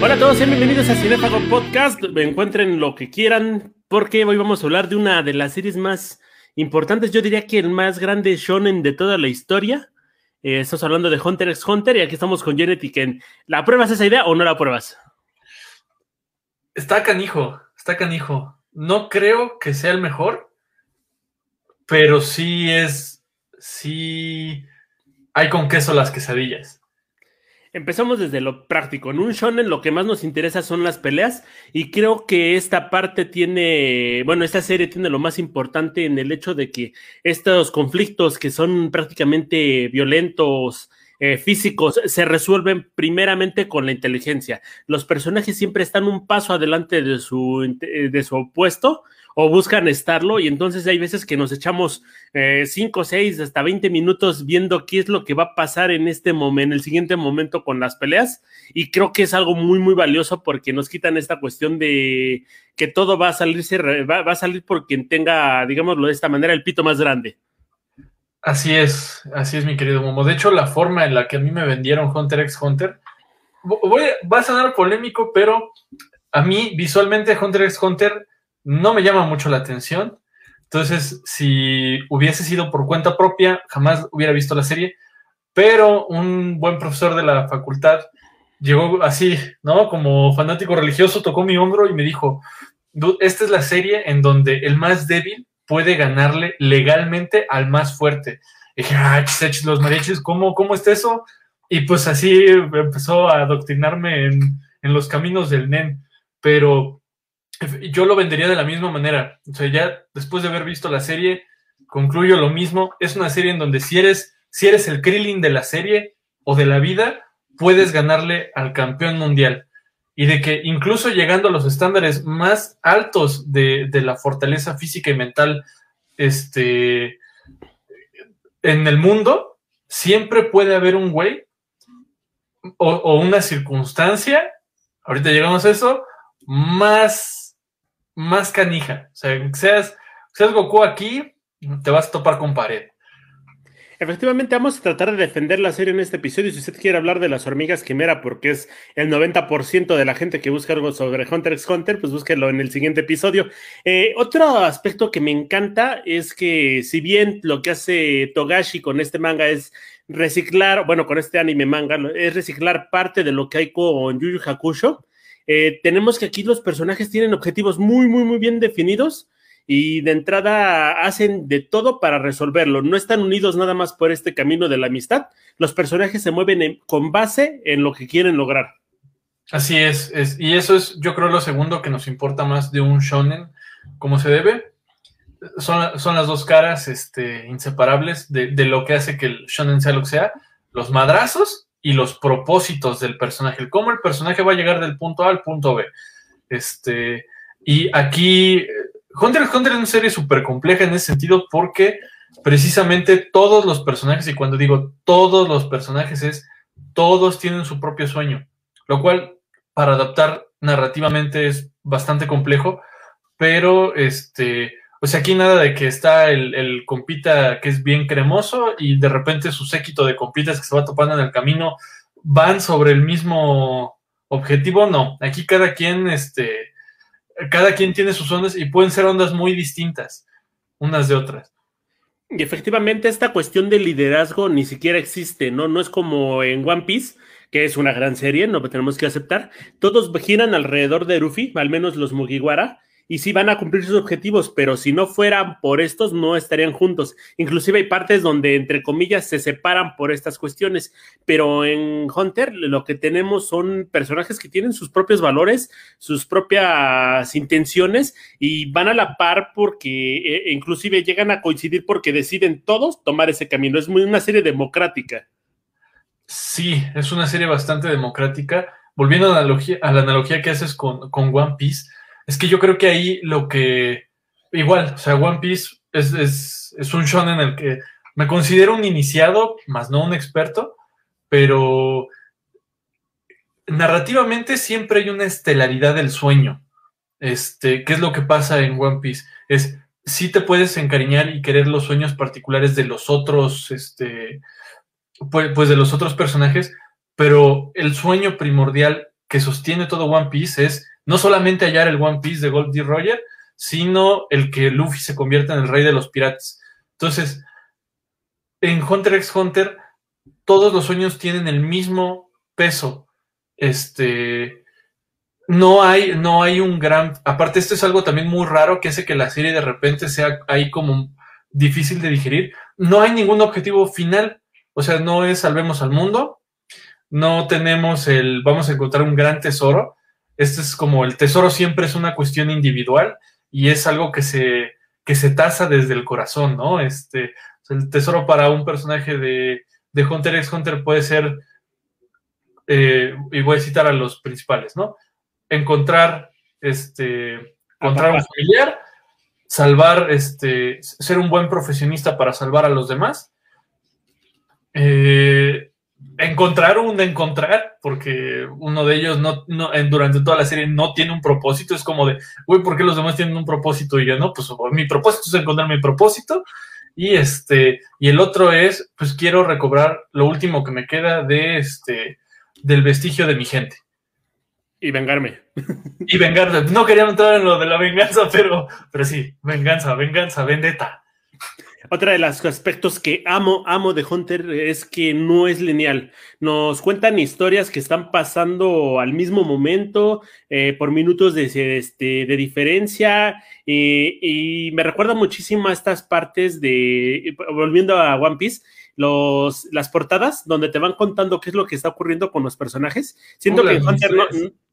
Hola a todos, sean bienvenidos a Cinefago Podcast. Me encuentren lo que quieran, porque hoy vamos a hablar de una de las series más importantes. Yo diría que el más grande shonen de toda la historia. Eh, estamos hablando de Hunter x Hunter y aquí estamos con Ken. ¿La pruebas esa idea o no la pruebas? Está canijo, está canijo. No creo que sea el mejor, pero sí es, sí hay con queso las quesadillas. Empezamos desde lo práctico. En un shonen lo que más nos interesa son las peleas y creo que esta parte tiene, bueno, esta serie tiene lo más importante en el hecho de que estos conflictos que son prácticamente violentos, eh, físicos, se resuelven primeramente con la inteligencia. Los personajes siempre están un paso adelante de su, de su opuesto o buscan estarlo y entonces hay veces que nos echamos 5, eh, 6, hasta 20 minutos viendo qué es lo que va a pasar en este momento, en el siguiente momento con las peleas y creo que es algo muy, muy valioso porque nos quitan esta cuestión de que todo va a salirse, va, a salir por quien tenga, digámoslo de esta manera, el pito más grande. Así es, así es mi querido Momo. De hecho, la forma en la que a mí me vendieron Hunter x Hunter, voy, va a sonar polémico, pero a mí visualmente Hunter x Hunter no me llama mucho la atención. Entonces, si hubiese sido por cuenta propia, jamás hubiera visto la serie. Pero un buen profesor de la facultad llegó así, ¿no? Como fanático religioso, tocó mi hombro y me dijo, esta es la serie en donde el más débil puede ganarle legalmente al más fuerte. Y dije, ay, los mariachis, ¿cómo, ¿cómo está eso? Y pues así empezó a adoctrinarme en, en los caminos del NEN. Pero yo lo vendería de la misma manera. O sea, ya después de haber visto la serie, concluyo lo mismo. Es una serie en donde si eres, si eres el Krillin de la serie o de la vida, puedes ganarle al campeón mundial. Y de que incluso llegando a los estándares más altos de, la fortaleza física y mental este, en el mundo, siempre puede haber un güey o, o una circunstancia, ahorita llegamos a eso, más más canija. O sea, seas, seas Goku aquí, te vas a topar con pared. Efectivamente, vamos a tratar de defender la serie en este episodio. Si usted quiere hablar de las hormigas quimera, porque es el 90% de la gente que busca algo sobre Hunter x Hunter, pues búsquelo en el siguiente episodio. Eh, otro aspecto que me encanta es que, si bien lo que hace Togashi con este manga es reciclar, bueno, con este anime manga, es reciclar parte de lo que hay con Yu Yu Hakusho, eh, tenemos que aquí los personajes tienen objetivos muy, muy, muy bien definidos y de entrada hacen de todo para resolverlo. No están unidos nada más por este camino de la amistad. Los personajes se mueven con base en lo que quieren lograr. Así es, y eso es, yo creo, lo segundo que nos importa más de un shonen, como se debe. Son, son las dos caras este, inseparables de, de, lo que hace que el shonen sea lo que sea, los madrazos y los propósitos del personaje, cómo el personaje va a llegar del punto A al punto B. Este, y aquí, Hunter x Hunter es una serie súper compleja en ese sentido porque precisamente todos los personajes, y cuando digo todos los personajes es, todos tienen su propio sueño, lo cual para adaptar narrativamente es bastante complejo, pero este, o sea, aquí nada de que está el, compita que es bien cremoso y de repente su séquito de compitas que se va topando en el camino van sobre el mismo objetivo. No, aquí cada quien, este, cada quien tiene sus ondas y pueden ser ondas muy distintas unas de otras. Y efectivamente esta cuestión de liderazgo ni siquiera existe, ¿no? No es como en One Piece, que es una gran serie, no tenemos que aceptar. Todos giran alrededor de Ruffy, al menos los Mugiwara, y sí van a cumplir sus objetivos, pero si no fueran por estos, no estarían juntos. Inclusive hay partes donde, entre comillas, se separan por estas cuestiones, pero en Hunter lo que tenemos son personajes que tienen sus propios valores, sus propias intenciones y van a la par porque e, inclusive llegan a coincidir porque deciden todos tomar ese camino. Es muy una serie democrática. Sí, es una serie bastante democrática. Volviendo a la analogía, a la analogía que haces con, con One Piece, es que yo creo que ahí lo que. Igual, o sea, One Piece es, es, es un show en el que me considero un iniciado, más no un experto, pero narrativamente siempre hay una estelaridad del sueño. Este, ¿qué es lo que pasa en One Piece? Es sí te puedes encariñar y querer los sueños particulares de los otros, este, pues, pues de los otros personajes, pero el sueño primordial que sostiene todo One Piece es no solamente hallar el One Piece de Goldie Roger, sino el que Luffy se convierta en el rey de los piratas. Entonces, en Hunter x Hunter, todos los sueños tienen el mismo peso. Este, no hay, no hay un gran. Aparte, esto es algo también muy raro que hace que la serie de repente sea ahí como difícil de digerir. No hay ningún objetivo final. O sea, no es salvemos al mundo. No tenemos el vamos a encontrar un gran tesoro. Este es como el tesoro siempre es una cuestión individual y es algo que se, que se tasa desde el corazón, ¿no? Este, el tesoro para un personaje de, de Hunter x Hunter puede ser, eh, y voy a citar a los principales, ¿no? encontrar, este, encontrar un familiar, salvar, este, ser un buen profesionista para salvar a los demás, eh, encontrar un de encontrar, porque uno de ellos no, durante toda la serie no tiene un propósito, es como de, güey, ¿por qué los demás tienen un propósito? Y yo, no, pues mi propósito es encontrar mi propósito, y este, y el otro es, pues quiero recobrar lo último que me queda de este, del vestigio de mi gente. Y vengarme. Y vengarme. No quería entrar en lo de la venganza, pero, pero sí, venganza, venganza, vendetta. Otra de los aspectos que amo, amo de Hunter es que no es lineal. Nos cuentan historias que están pasando al mismo momento, eh, por minutos de, este, de diferencia, y me recuerda muchísimo a estas partes de, volviendo a One Piece, los, las portadas donde te van contando qué es lo que está ocurriendo con los personajes. Siento que Hunter no,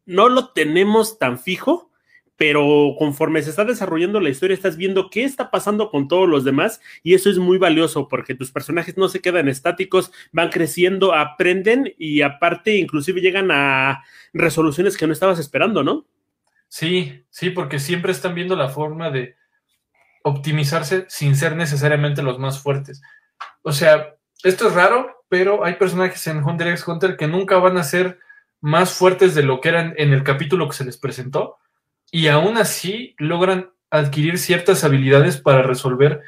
no lo tenemos tan fijo, pero conforme se está desarrollando la historia, estás viendo qué está pasando con todos los demás y eso es muy valioso porque tus personajes no se quedan estáticos, van creciendo, aprenden y aparte inclusive llegan a resoluciones que no estabas esperando, ¿no? Sí, sí, porque siempre están viendo la forma de optimizarse sin ser necesariamente los más fuertes. O sea, esto es raro, pero hay personajes en Hunter x Hunter que nunca van a ser más fuertes de lo que eran en el capítulo que se les presentó y aún así logran adquirir ciertas habilidades para resolver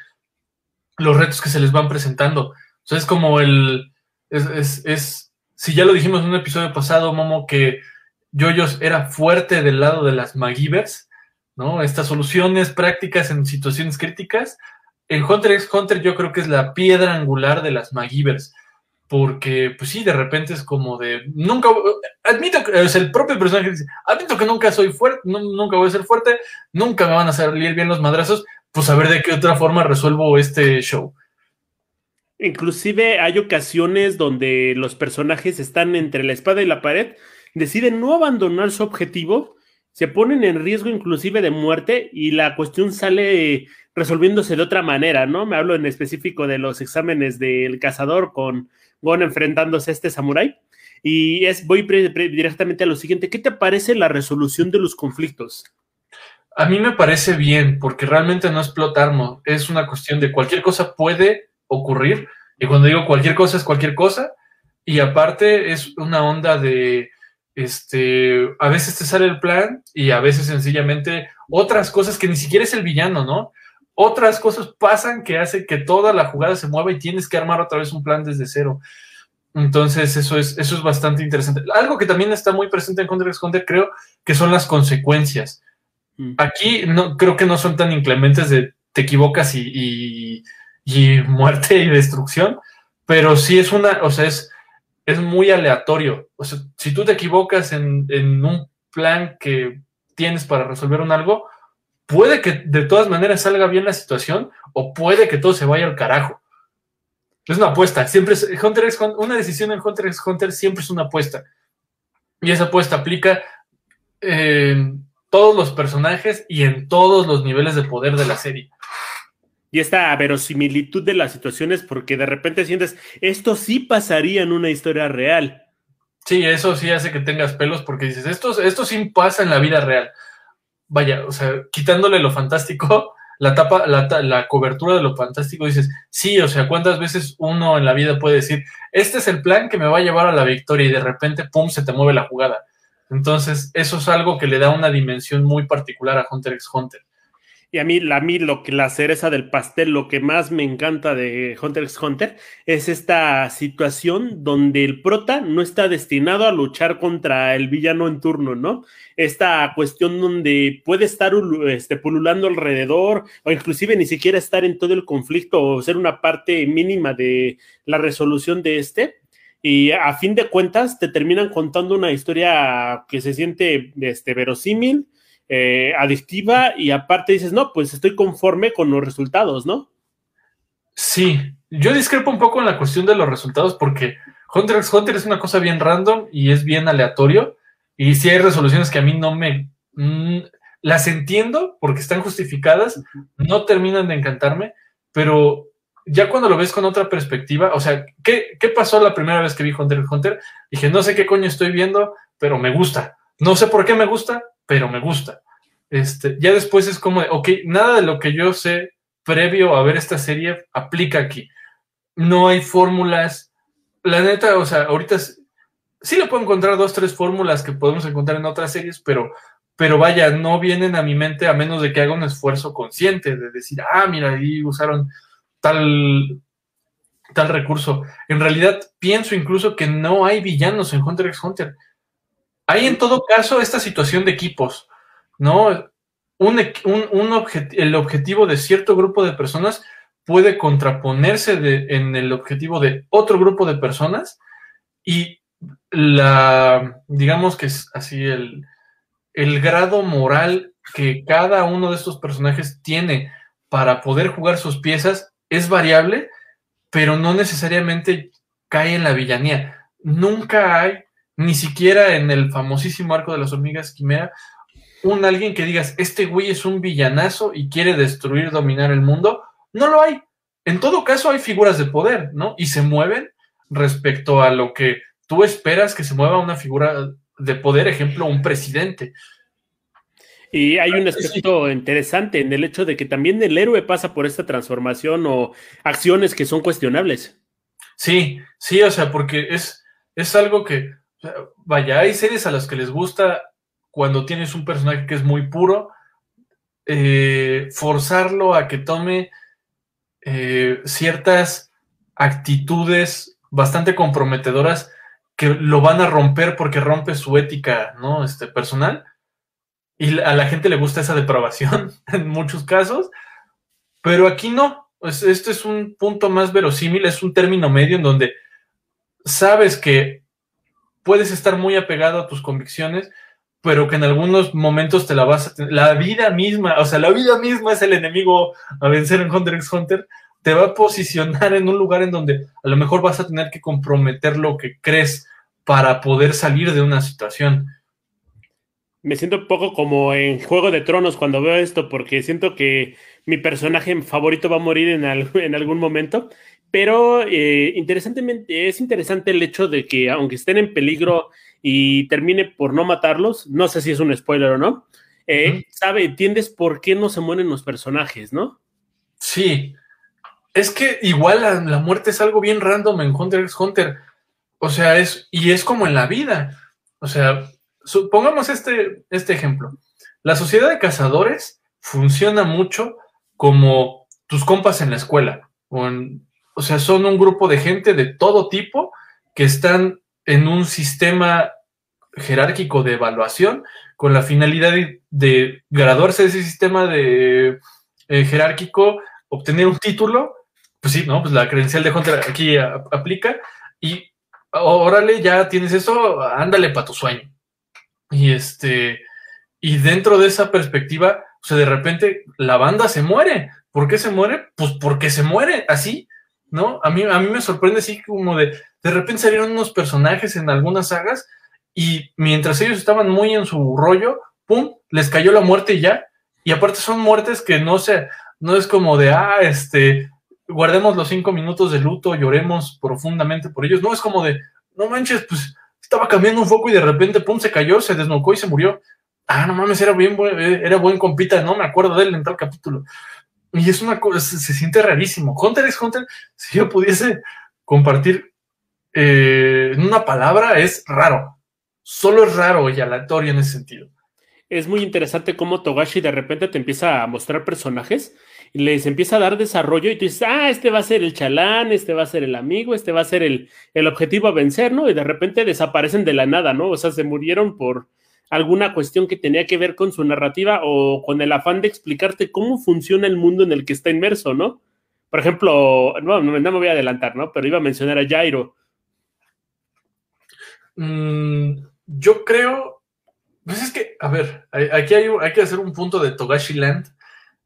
los retos que se les van presentando. O es como el... Es, es, si ya lo dijimos en un episodio pasado, Momo, que Yoyos era fuerte del lado de las Magivers, ¿no? Estas soluciones prácticas en situaciones críticas. En Hunter x Hunter yo creo que es la piedra angular de las Magivers porque, pues sí, de repente es como de, nunca, admito que, es el propio personaje dice, admito que nunca soy fuerte, nunca voy a ser fuerte, nunca me van a salir bien los madrazos, pues a ver de qué otra forma resuelvo este show. Inclusive hay ocasiones donde los personajes están entre la espada y la pared, deciden no abandonar su objetivo, se ponen en riesgo inclusive de muerte y la cuestión sale resolviéndose de otra manera, ¿no? Me hablo en específico de los exámenes del cazador con Gon enfrentándose a este samurái. Y es, voy directamente a lo siguiente. ¿Qué te parece la resolución de los conflictos? A mí me parece bien, porque realmente no es plot es una cuestión de cualquier cosa puede ocurrir. Y cuando digo cualquier cosa es cualquier cosa. Y aparte es una onda de, este, a veces te sale el plan y a veces sencillamente otras cosas que ni siquiera es el villano, ¿no? Otras cosas pasan que hace que toda la jugada se mueva y tienes que armar otra vez un plan desde cero. Entonces, eso es, eso es bastante interesante. Algo que también está muy presente en Counter x Counter, creo que son las consecuencias. Mm. Aquí no, creo que no son tan inclementes de te equivocas y, muerte y destrucción, pero sí es una, o sea, es, es muy aleatorio. O sea, si tú te equivocas en, en un plan que tienes para resolver un algo, puede que de todas maneras salga bien la situación o puede que todo se vaya al carajo. Es una apuesta. Siempre es, Hunter x una decisión en Hunter x Hunter siempre es una apuesta. Y esa apuesta aplica en todos los personajes y en todos los niveles de poder de la serie. Y esta verosimilitud de las situaciones, porque de repente sientes, esto sí pasaría en una historia real. Sí, eso sí hace que tengas pelos porque dices, esto, esto sí pasa en la vida real vaya, o sea, quitándole lo fantástico, la tapa, la, la, cobertura de lo fantástico, dices, sí, o sea, ¿cuántas veces uno en la vida puede decir, este es el plan que me va a llevar a la victoria y de repente, pum, se te mueve la jugada? Entonces, eso es algo que le da una dimensión muy particular a Hunter x Hunter. Y a mí, a mí lo que la cereza del pastel, lo que más me encanta de Hunter x Hunter es esta situación donde el prota no está destinado a luchar contra el villano en turno, ¿no? Esta cuestión donde puede estar este, pululando alrededor o inclusive ni siquiera estar en todo el conflicto o ser una parte mínima de la resolución de este. Y a fin de cuentas te terminan contando una historia que se siente este, verosímil, eh, adictiva y aparte dices, no, pues estoy conforme con los resultados, ¿no? Sí, yo discrepo un poco en la cuestión de los resultados porque Hunter x Hunter es una cosa bien random y es bien aleatorio y si hay resoluciones que a mí no me... Mm, las entiendo porque están justificadas, no terminan de encantarme, pero ya cuando lo ves con otra perspectiva, o sea, ¿qué, ¿qué, pasó la primera vez que vi Hunter x Hunter? Dije, no sé qué coño estoy viendo, pero me gusta. No sé por qué me gusta, pero me gusta. Este, ya después es como, ok, nada de lo que yo sé previo a ver esta serie aplica aquí. No hay fórmulas. La neta, o sea, ahorita sí le puedo encontrar dos, tres fórmulas que podemos encontrar en otras series, pero, pero vaya, no vienen a mi mente a menos de que haga un esfuerzo consciente de decir, ah, mira, ahí usaron tal, tal recurso. En realidad, pienso incluso que no hay villanos en Hunter x Hunter. Hay en todo caso esta situación de equipos, ¿no? Un, el objetivo de cierto grupo de personas puede contraponerse en el objetivo de otro grupo de personas y la, digamos que es así, el, el grado moral que cada uno de estos personajes tiene para poder jugar sus piezas es variable, pero no necesariamente cae en la villanía. Nunca hay ni siquiera en el famosísimo arco de las hormigas quimera, un alguien que digas, este güey es un villanazo y quiere destruir, dominar el mundo, no lo hay. En todo caso hay figuras de poder, ¿no? Y se mueven respecto a lo que tú esperas que se mueva una figura de poder, ejemplo, un presidente. Y hay un aspecto interesante en el hecho de que también el héroe pasa por esta transformación o acciones que son cuestionables. Sí, sí, o sea, porque es, es algo que vaya, hay series a las que les gusta cuando tienes un personaje que es muy puro, eh, forzarlo a que tome eh, ciertas actitudes bastante comprometedoras que lo van a romper porque rompe su ética, ¿no? Este, personal. Y a la gente le gusta esa depravación en muchos casos, pero aquí no. Este es un punto más verosímil, es un término medio en donde sabes que puedes estar muy apegado a tus convicciones, pero que en algunos momentos te la vas a tener. La vida misma, o sea, la vida misma es el enemigo a vencer en Hunter x Hunter, te va a posicionar en un lugar en donde a lo mejor vas a tener que comprometer lo que crees para poder salir de una situación. Me siento un poco como en Juego de Tronos cuando veo esto, porque siento que mi personaje favorito va a morir en, en algún momento pero eh, interesantemente, es interesante el hecho de que aunque estén en peligro y termine por no matarlos, no sé si es un spoiler o no, eh, sabe, entiendes por qué no se mueren los personajes, ¿no? Sí, es que igual la, muerte es algo bien random en Hunter x Hunter, o sea, es, y es como en la vida, o sea, supongamos este, este ejemplo, la sociedad de cazadores funciona mucho como tus compas en la escuela, o en, o sea, son un grupo de gente de todo tipo que están en un sistema jerárquico de evaluación con la finalidad de, graduarse de ese sistema de eh, jerárquico, obtener un título, pues sí, ¿no? Pues la credencial de Hunter aquí aplica y órale, ya tienes eso, ándale para tu sueño. Y este, y dentro de esa perspectiva, o sea, de repente la banda se muere. ¿Por qué se muere? Pues porque se muere, así. ¿No? A mí, a mí me sorprende así como de, de repente salieron unos personajes en algunas sagas y mientras ellos estaban muy en su rollo, ¡pum!, les cayó la muerte y ya. Y aparte son muertes que no sé, no es como de, ah, este, guardemos los cinco minutos de luto, lloremos profundamente por ellos. No, es como de, no manches, pues estaba cambiando un foco y de repente, pum, se cayó, se desnocó y se murió. Ah, no mames, era bien, era buen compita, no me acuerdo de él en tal capítulo. Y es una cosa, se, siente rarísimo. Hunter x Hunter, si yo pudiese compartir eh, en una palabra, es raro. Solo es raro y aleatorio en ese sentido. es muy interesante cómo Togashi de repente te empieza a mostrar personajes y les empieza a dar desarrollo y tú dices, ah, este va a ser el chalán, este va a ser el amigo, este va a ser el, el objetivo a vencer, ¿no? Y de repente desaparecen de la nada, ¿no? O sea, se murieron por alguna cuestión que tenía que ver con su narrativa o con el afán de explicarte cómo funciona el mundo en el que está inmerso, ¿no? Por ejemplo, no, no me voy a adelantar, ¿no? Pero iba a mencionar a Jairo. Mm, yo creo, pues es que, a ver, aquí hay, hay que hacer un punto de Togashi Land,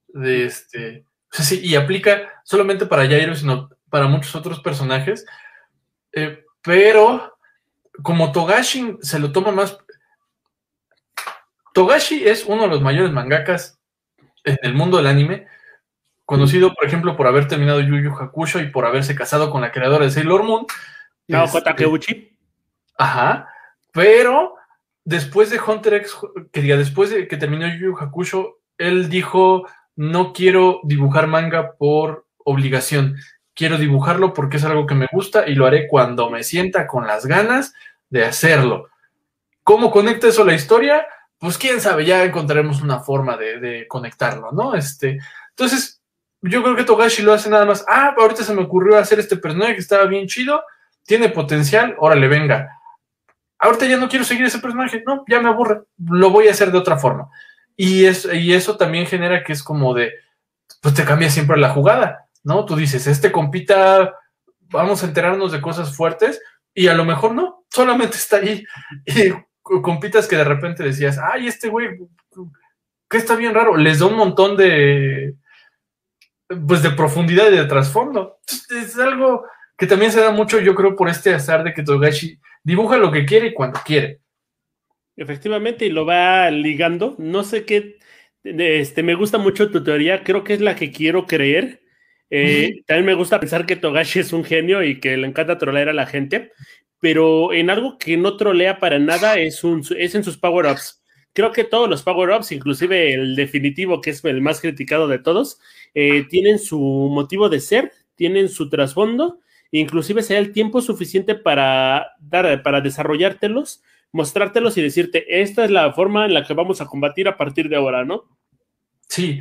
de este, sí, y aplica solamente para Jairo, sino para muchos otros personajes, eh, pero como Togashi se lo toma más... Togashi es uno de los mayores mangakas en el mundo del anime, conocido, por ejemplo, por haber terminado Yu Yu Hakusho y por haberse casado con la creadora de Sailor Moon. Naoko este, Takeuchi. Ajá, pero después de Hunter X, que diga, después de que terminó Yu Yu Hakusho, él dijo, no quiero dibujar manga por obligación, quiero dibujarlo porque es algo que me gusta y lo haré cuando me sienta con las ganas de hacerlo. ¿Cómo conecta eso a la historia? Pues quién sabe, ya encontraremos una forma de, conectarlo, ¿no? Este, entonces, yo creo que Togashi lo hace nada más. Ah, ahorita se me ocurrió hacer este personaje que estaba bien chido, tiene potencial, órale, venga. Ahorita ya no quiero seguir ese personaje, no, ya me aburre, lo voy a hacer de otra forma. Y, es, y eso también genera que es como de, pues te cambia siempre la jugada, ¿no? Tú dices, este compita, vamos a enterarnos de cosas fuertes, y a lo mejor no, solamente está ahí. Y compitas que de repente decías, ay, este güey, que está bien raro, les da un montón de, pues de profundidad y de trasfondo. Es algo que también se da mucho, yo creo, por este azar de que Togashi dibuja lo que quiere y cuando quiere. Efectivamente, y lo va ligando. No sé qué, este, me gusta mucho tu teoría, creo que es la que quiero creer. Eh, también me gusta pensar que Togashi es un genio y que le encanta trolear a la gente, pero en algo que no trolea para nada es, un, es en sus power-ups creo que todos los power-ups, inclusive el definitivo, que es el más criticado de todos, eh, tienen su motivo de ser, tienen su trasfondo, inclusive sea el tiempo suficiente para, dar, para desarrollártelos, mostrártelos y decirte, esta es la forma en la que vamos a combatir a partir de ahora, ¿no? Sí.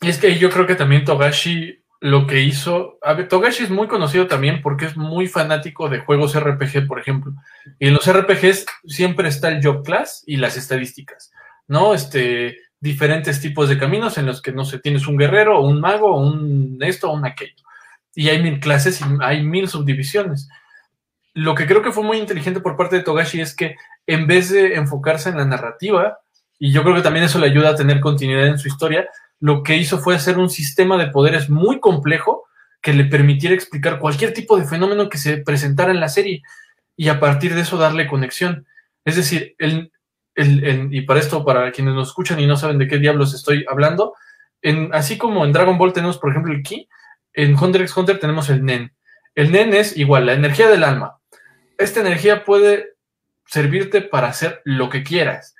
Es que yo creo que también Togashi lo que hizo. A Togashi es muy conocido también porque es muy fanático de juegos RPG, por ejemplo. Y en los RPGs siempre está el job class y las estadísticas, ¿no? Este, diferentes tipos de caminos en los que, no sé, tienes un guerrero, un mago, un esto, un aquello. Y hay mil clases y hay mil subdivisiones. Lo que creo que fue muy inteligente por parte de Togashi es que en vez de enfocarse en la narrativa, y yo creo que también eso le ayuda a tener continuidad en su historia, lo que hizo fue hacer un sistema de poderes muy complejo que le permitiera explicar cualquier tipo de fenómeno que se presentara en la serie y a partir de eso darle conexión. Es decir, el, y para esto, para quienes nos escuchan y no saben de qué diablos estoy hablando, así como en Dragon Ball tenemos, por ejemplo, el Ki, en Hunter x Hunter tenemos el Nen. El Nen es igual, la energía del alma. Esta energía puede servirte para hacer lo que quieras.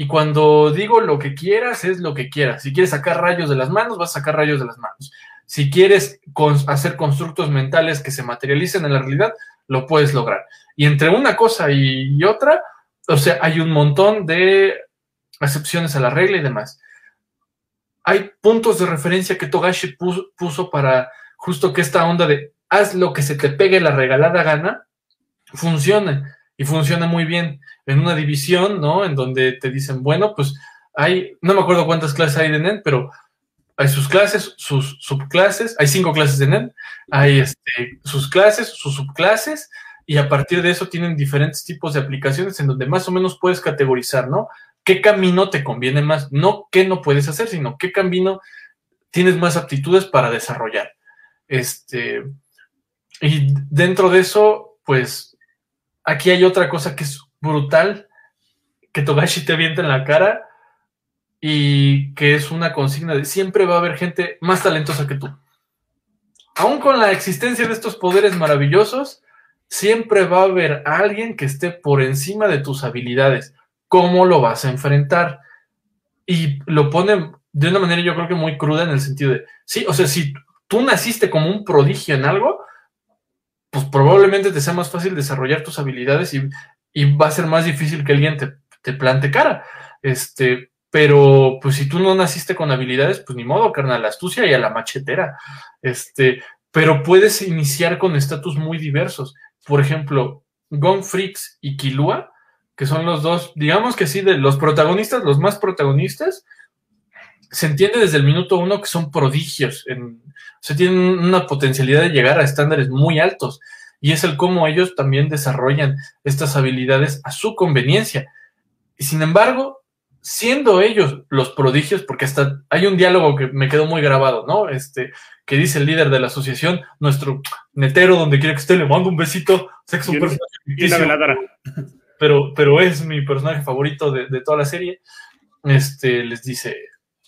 Y cuando digo lo que quieras, es lo que quieras. Si quieres sacar rayos de las manos, vas a sacar rayos de las manos. Si quieres hacer constructos mentales que se materialicen en la realidad, lo puedes lograr. Y entre una cosa y, otra, o sea, hay un montón de excepciones a la regla y demás. Hay puntos de referencia que Togashi puso, puso para justo que esta onda de haz lo que se te pegue la regalada gana funcione y funciona muy bien en una división, ¿no? En donde te dicen, bueno, pues hay, no me acuerdo cuántas clases hay de NEN, pero hay sus clases, sus subclases, hay cinco clases de NEN, hay este, sus clases, sus subclases, y a partir de eso tienen diferentes tipos de aplicaciones en donde más o menos puedes categorizar, ¿no? ¿Qué camino te conviene más? No qué no puedes hacer, sino qué camino tienes más aptitudes para desarrollar. Este, y dentro de eso, pues Aquí hay otra cosa que es brutal, que Togashi te avienta en la cara y que es una consigna de siempre va a haber gente más talentosa que tú. Aún con la existencia de estos poderes maravillosos, siempre va a haber alguien que esté por encima de tus habilidades. ¿Cómo lo vas a enfrentar? Y lo pone de una manera yo creo que muy cruda en el sentido de, sí, o sea, si tú naciste como un prodigio en algo, pues probablemente te sea más fácil desarrollar tus habilidades y, va a ser más difícil que alguien te, plante cara. este, pero pues si tú no naciste con habilidades, pues ni modo, carnal, la astucia y a la machetera, este, pero puedes iniciar con estatus muy diversos. Por ejemplo, Gong Freaks y Kilua, que son los dos, digamos que sí, de los protagonistas, los más protagonistas, se entiende desde el minuto uno que son prodigios, en, o sea, tienen una potencialidad de llegar a estándares muy altos, y es el cómo ellos también desarrollan estas habilidades a su conveniencia. Y sin embargo, siendo ellos los prodigios, porque hasta hay un diálogo que me quedó muy grabado, ¿no? Este, que dice el líder de la asociación, nuestro netero, donde quiera que esté, le mando un besito, sé que es un personaje pero, pero es mi personaje favorito de, de, toda la serie. Este, les dice,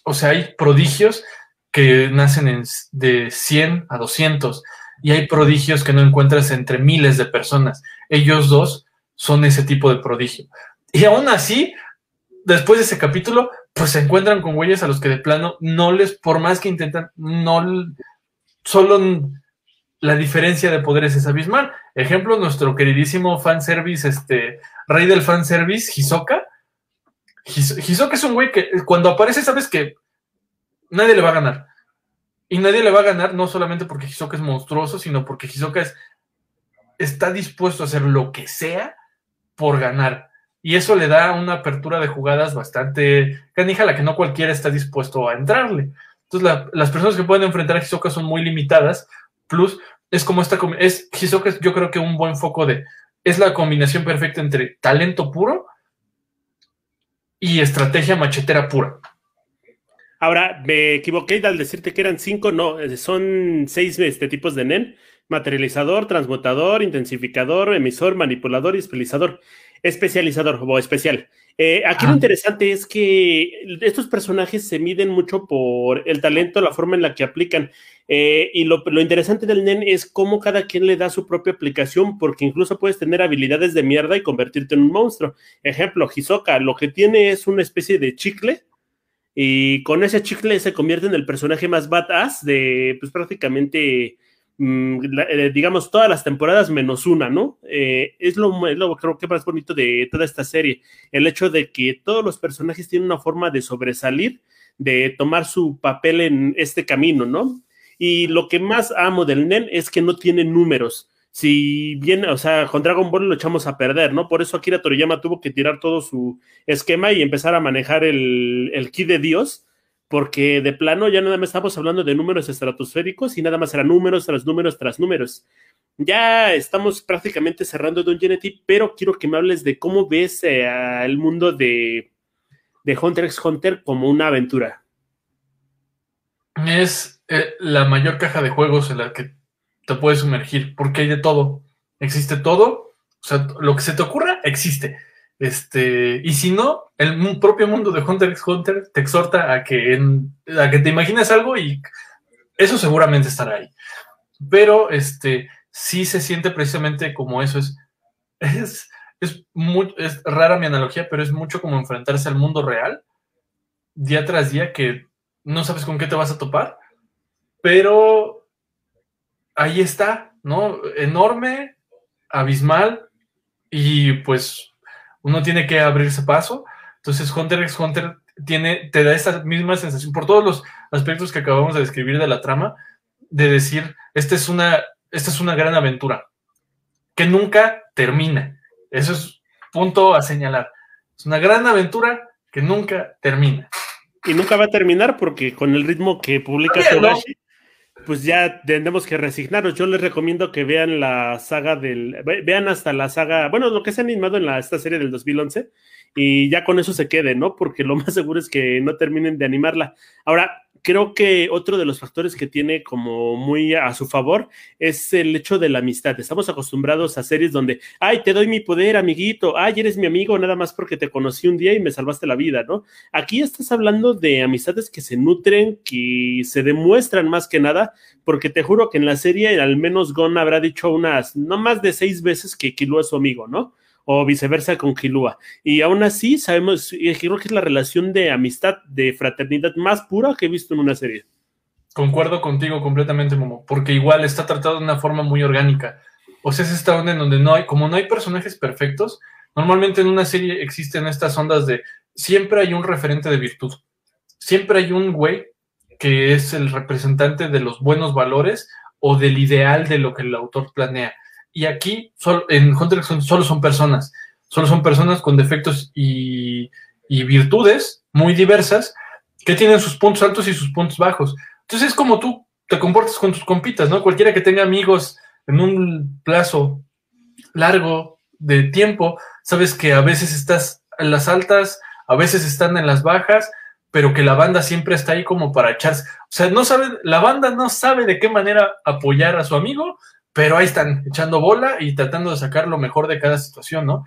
o sea, hay prodigios que nacen en, de 100 a 200 y hay prodigios que no encuentras entre miles de personas. Ellos dos son ese tipo de prodigio. Y aún así, después de ese capítulo, pues se encuentran con güeyes a los que de plano no les, por más que intentan, no, solo la diferencia de poderes es abismal. Ejemplo, nuestro queridísimo fanservice, este, rey del fanservice, Hisoka. Hisoka es un güey que cuando aparece sabes que nadie le va a ganar. Y nadie le va a ganar no solamente porque Hisoka es monstruoso, sino porque Hisoka es, está dispuesto a hacer lo que sea por ganar. Y eso le da una apertura de jugadas bastante canija a la que no cualquiera está dispuesto a entrarle. Entonces, las personas que pueden enfrentar a Hisoka son muy limitadas. Plus, es como esta. Es, Hisoka es, yo creo que un buen foco de. Es la combinación perfecta entre talento puro y estrategia machetera pura. Ahora, me equivoqué al decirte que eran cinco, no, eh, son seis este, tipos de NEN. Materializador, transmutador, intensificador, emisor, manipulador y especializador. Especializador o especial. Eh, aquí lo interesante es que estos personajes se miden mucho por el talento, la forma en la que aplican. Eh, y lo, lo, interesante del NEN es cómo cada quien le da su propia aplicación, porque incluso puedes tener habilidades de mierda y convertirte en un monstruo. Ejemplo, Hisoka, lo que tiene es una especie de chicle y con ese chicle se convierte en el personaje más badass de, pues prácticamente, mm, eh, digamos, todas las temporadas menos una, ¿no? Eh, es, lo, es, creo que más bonito de toda esta serie, el hecho de que todos los personajes tienen una forma de sobresalir, de tomar su papel en este camino, ¿no? Y lo que más amo del NEN es que no tiene números si bien, o sea, con Dragon Ball lo echamos a perder, ¿no? Por eso Akira Toriyama tuvo que tirar todo su esquema y empezar a manejar el, el ki de Dios, porque de plano ya nada más estamos hablando de números estratosféricos y nada más eran números tras números tras números. Ya estamos prácticamente cerrando Don Genetic, pero quiero que me hables de cómo ves eh, el mundo de, de Hunter x Hunter como una aventura. Es eh, la mayor caja de juegos en la que te puedes sumergir, porque hay de todo. Existe todo. O sea, lo que se te ocurra, existe. Este, y si no, el propio mundo de Hunter x Hunter te exhorta a que, en, a que te imagines algo y eso seguramente estará ahí. Pero este, sí se siente precisamente como eso. Es, es, es, muy, es rara mi analogía, pero es mucho como enfrentarse al mundo real día tras día que no sabes con qué te vas a topar, pero ahí está, ¿no? Enorme, abismal, y pues uno tiene que abrirse paso. Entonces, Hunter x Hunter tiene, te da esa misma sensación, por todos los aspectos que acabamos de describir de la trama, de decir, esta es una, esta es una gran aventura, que nunca termina. Eso es punto a señalar. Es una gran aventura que nunca termina. Y nunca va a terminar porque con el ritmo que publica Togashi, pues ya tendremos que resignarnos. Yo les recomiendo que vean la saga del, vean hasta la saga, bueno, lo que se ha animado en la, esta serie del 2011 y ya con eso se quede, ¿no? Porque lo más seguro es que no terminen de animarla. Ahora, creo que otro de los factores que tiene como muy a su favor es el hecho de la amistad. Estamos acostumbrados a series donde, ay, te doy mi poder, amiguito, ay, eres mi amigo nada más porque te conocí un día y me salvaste la vida, ¿no? Aquí estás hablando de amistades que se nutren, que se demuestran más que nada, porque te juro que en la serie al menos Gon habrá dicho unas, no más de seis veces que Killua es su amigo, ¿no? O viceversa con Kilua. Y aún así sabemos, creo que es la relación de amistad, de fraternidad más pura que he visto en una serie. Concuerdo contigo completamente, Momo, porque igual está tratado de una forma muy orgánica. O sea, es esta onda en donde no hay, como no hay personajes perfectos, normalmente en una serie existen estas ondas de siempre hay un referente de virtud. Siempre hay un güey que es el representante de los buenos valores o del ideal de lo que el autor planea. Y aquí, en Hunter Hunter, solo son personas. Solo son personas con defectos y, y virtudes muy diversas que tienen sus puntos altos y sus puntos bajos. Entonces es como tú te comportas con tus compitas, ¿no? Cualquiera que tenga amigos en un plazo largo de tiempo, sabes que a veces estás en las altas, a veces están en las bajas, pero que la banda siempre está ahí como para echarse. O sea, no sabe, la banda no sabe de qué manera apoyar a su amigo, pero ahí están echando bola y tratando de sacar lo mejor de cada situación, ¿no?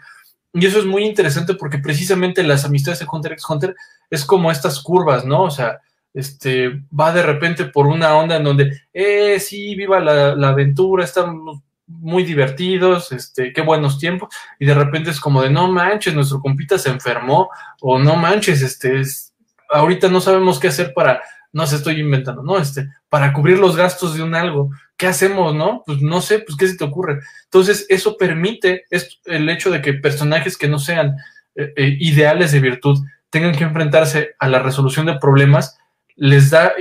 Y eso es muy interesante porque precisamente las amistades de Hunter x Hunter es como estas curvas, ¿no? O sea, este, va de repente por una onda en donde, eh, sí, viva la, la aventura, estamos muy divertidos, este, qué buenos tiempos, y de repente es como de, no manches, nuestro compita se enfermó, o no manches, este, es, ahorita no sabemos qué hacer para, no se estoy inventando, ¿no? Este, para cubrir los gastos de un algo, ¿qué hacemos, no? Pues no sé, pues qué se te ocurre. Entonces, eso permite el hecho de que personajes que no sean eh, eh, ideales de virtud tengan que enfrentarse a la resolución de problemas, les da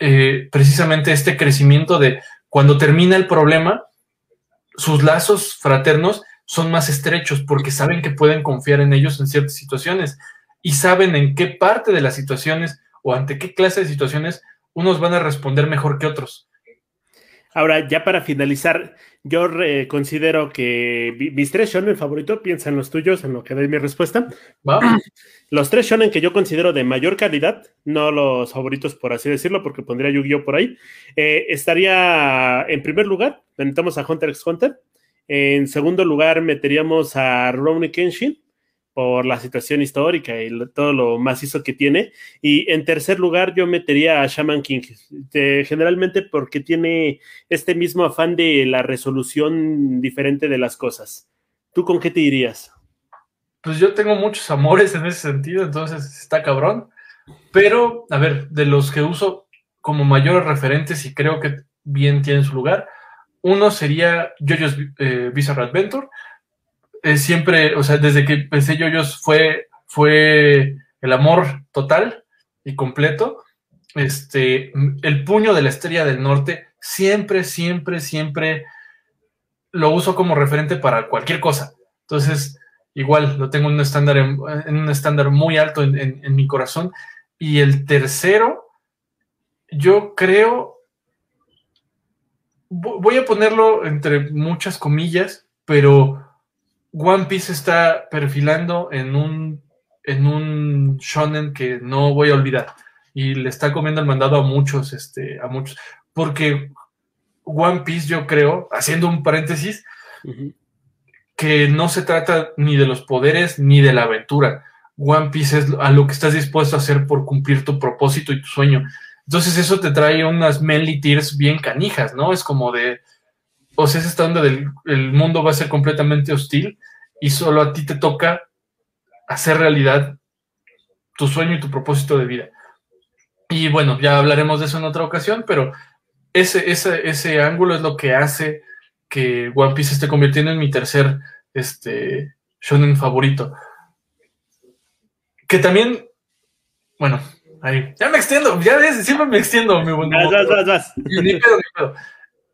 eh, precisamente este crecimiento de cuando termina el problema, sus lazos fraternos son más estrechos porque saben que pueden confiar en ellos en ciertas situaciones y saben en qué parte de las situaciones o ante qué clase de situaciones unos van a responder mejor que otros. Ahora, ya para finalizar, yo considero que mis tres shonen favoritos, piensa en los tuyos, en lo que doy mi respuesta. Los tres shonen que yo considero de mayor calidad, no los favoritos por así decirlo, porque pondría Yu-Gi-Oh por ahí, eh, estaría en primer lugar, metemos a Hunter x Hunter. En segundo lugar, meteríamos a Rurouni Kenshin por la situación histórica y todo lo macizo que tiene. Y en tercer lugar, yo metería a Shaman King, generalmente porque tiene este mismo afán de la resolución diferente de las cosas. ¿Tú con qué te dirías? Pues yo tengo muchos amores en ese sentido, entonces está cabrón. Pero, a ver, de los que uso como mayores referentes y creo que bien tienen su lugar, uno sería JoJo's eh, Bizarre Adventure, siempre, o sea, desde que empecé yo, fue, fue el amor total y completo. Este, el puño de la estrella del norte, siempre, siempre, siempre lo uso como referente para cualquier cosa. Entonces, igual lo tengo en un estándar, en, un estándar muy alto en mi corazón. Y el tercero, yo creo, voy a ponerlo entre muchas comillas, pero One Piece está perfilando en un, en un shonen que no voy a olvidar. Y le está comiendo el mandado a muchos, este, a muchos. Porque One Piece, yo creo, haciendo un paréntesis, que no se trata ni de los poderes ni de la aventura. One Piece es a lo que estás dispuesto a hacer por cumplir tu propósito y tu sueño. Entonces eso te trae unas manly tears bien canijas, ¿no? Es como de, o sea, es esta onda del el mundo va a ser completamente hostil y solo a ti te toca hacer realidad tu sueño y tu propósito de vida. Y bueno, ya hablaremos de eso en otra ocasión, pero ese, ese, ese ángulo es lo que hace que One Piece esté convirtiendo en mi tercer este, shonen favorito. Que también, bueno, ahí, ya me extiendo, ya ves, siempre me extiendo, mi buen. Vas, vas, vas, Ni pedo, ni pedo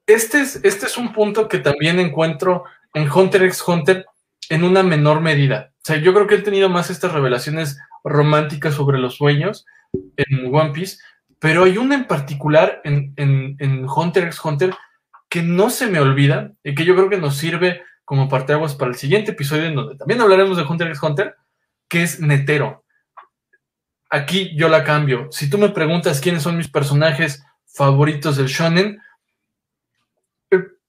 este es, este es un punto que también encuentro en Hunter x Hunter en una menor medida. O sea, yo creo que he tenido más estas revelaciones románticas sobre los sueños en One Piece, pero hay una en particular en, Hunter x Hunter que no se me olvida y que yo creo que nos sirve como parteaguas para el siguiente episodio en donde también hablaremos de Hunter x Hunter, que es Netero. Aquí yo la cambio. Si tú me preguntas quiénes son mis personajes favoritos del shonen,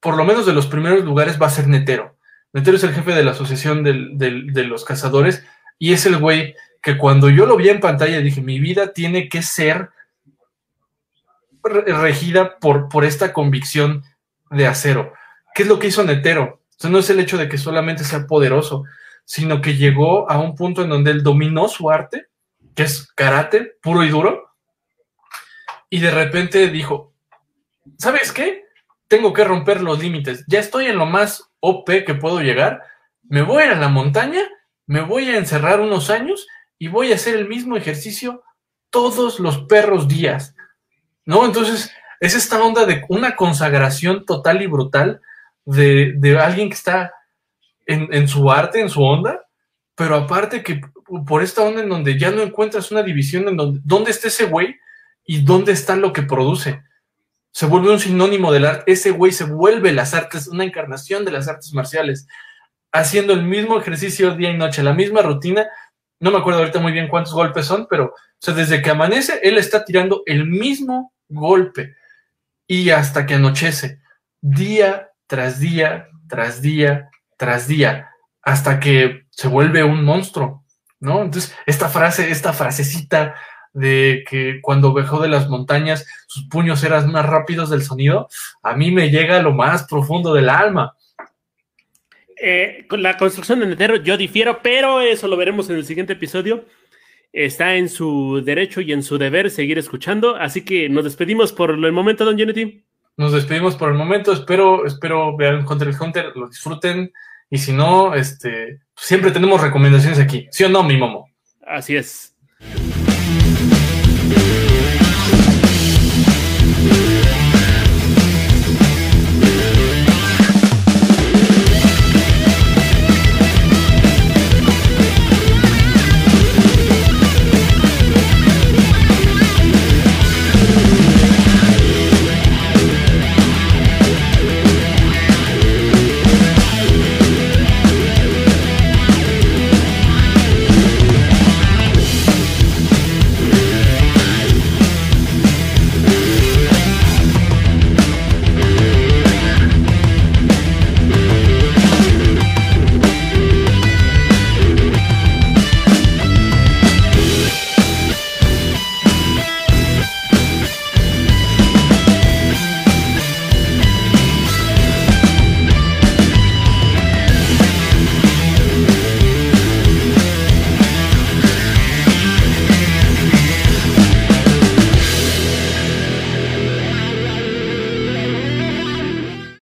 por lo menos de los primeros lugares, va a ser Netero. Netero es el jefe de la asociación de los cazadores y es el güey que cuando yo lo vi en pantalla dije, mi vida tiene que ser regida por, esta convicción de acero. ¿Qué es lo que hizo Netero? O no es el hecho de que solamente sea poderoso, sino que llegó a un punto en donde él dominó su arte, que es karate puro y duro, y de repente dijo, ¿sabes qué? Tengo que romper los límites. Ya estoy en lo más OP que puedo llegar. Me voy a la montaña, me voy a encerrar unos años y voy a hacer el mismo ejercicio todos los perros días. ¿No? Entonces, es esta onda de una consagración total y brutal de, alguien que está en, en, su arte, en su onda, pero aparte que por esta onda en donde ya no encuentras una división en donde, ¿dónde está ese güey y dónde está lo que produce? Se vuelve un sinónimo del arte, ese güey se vuelve las artes, una encarnación de las artes marciales, haciendo el mismo ejercicio día y noche, la misma rutina, no me acuerdo ahorita muy bien cuántos golpes son, pero sea, desde que amanece, él está tirando el mismo golpe y hasta que anochece, día tras día, tras día, tras día, hasta que se vuelve un monstruo, ¿no? Entonces, esta frase, esta frasecita de que cuando bajó de las montañas sus puños eran más rápidos del sonido, a mí me llega a lo más profundo del alma. Eh, con la construcción de Netero yo difiero, pero eso lo veremos en el siguiente episodio. Está en su derecho y en su deber seguir escuchando, así que nos despedimos por el momento, Don Unity. Nos despedimos por el momento, espero, espero vean Hunter x Hunter, lo disfruten, y si no, este, siempre tenemos recomendaciones aquí, ¿sí o no, mi momo? Así es.